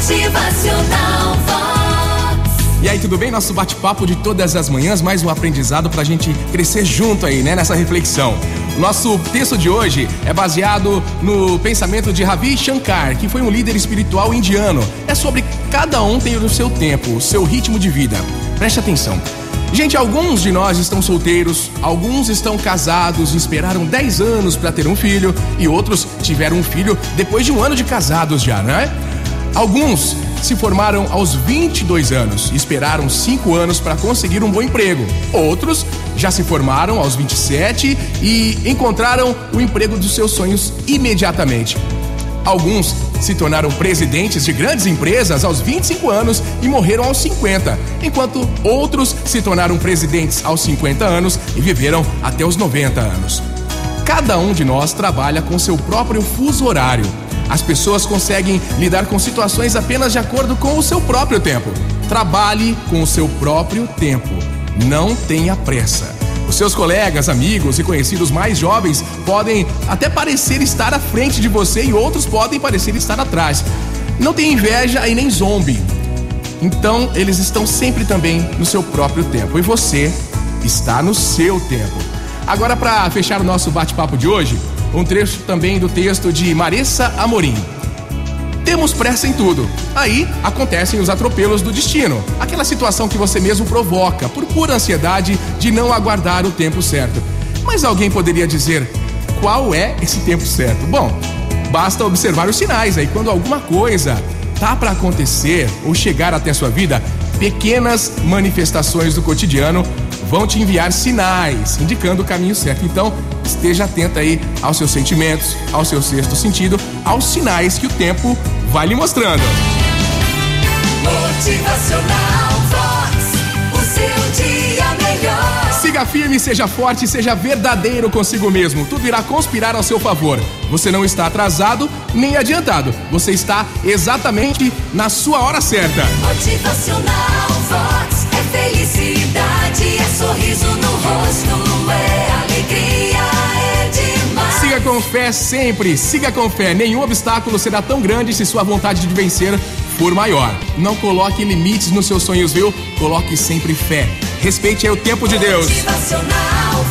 Motivacional Vox. E aí, tudo bem? Nosso bate-papo de todas as manhãs, mais um aprendizado pra gente crescer junto aí, né, nessa reflexão. Nosso texto de hoje é baseado no pensamento de Ravi Shankar, que foi um líder espiritual indiano. É sobre cada um tem o seu tempo, o seu ritmo de vida. Preste atenção. Gente, alguns de nós estão solteiros, alguns estão casados e esperaram 10 anos para ter um filho, e outros tiveram um filho depois de um ano de casados já, né? Alguns se formaram aos 22 anos e esperaram 5 anos para conseguir um bom emprego. Outros já se formaram aos 27 e encontraram o emprego dos seus sonhos imediatamente. Alguns se tornaram presidentes de grandes empresas aos 25 anos e morreram aos 50, enquanto outros se tornaram presidentes aos 50 anos e viveram até os 90 anos. Cada um de nós trabalha com seu próprio fuso horário. As pessoas conseguem lidar com situações apenas de acordo com o seu próprio tempo. Trabalhe com o seu próprio tempo. Não tenha pressa. Os seus colegas, amigos e conhecidos mais jovens podem até parecer estar à frente de você e outros podem parecer estar atrás. Não tenha inveja e nem zombe. Então, eles estão sempre também no seu próprio tempo e você está no seu tempo. Agora, para fechar o nosso bate-papo de hoje, um trecho também do texto de Marissa Amorim. Temos pressa em tudo. Aí acontecem os atropelos do destino. Aquela situação que você mesmo provoca por pura ansiedade de não aguardar o tempo certo. Mas alguém poderia dizer qual é esse tempo certo? Bom, basta observar os sinais aí quando alguma coisa tá para acontecer ou chegar até sua vida, pequenas manifestações do cotidiano vão te enviar sinais indicando o caminho certo. Então, esteja atento aí aos seus sentimentos, ao seu sexto sentido, aos sinais que o tempo vai lhe mostrando. Motivacional Vox. O seu dia melhor. Siga firme, seja forte, seja verdadeiro consigo mesmo. Tudo irá conspirar ao seu favor. Você não está atrasado nem adiantado. Você está exatamente na sua hora certa. Motivacional com fé sempre, siga com fé. Nenhum obstáculo será tão grande se sua vontade de vencer for maior. Não coloque limites nos seus sonhos, viu? Coloque sempre fé. Respeite aí o tempo de Deus. Motivacional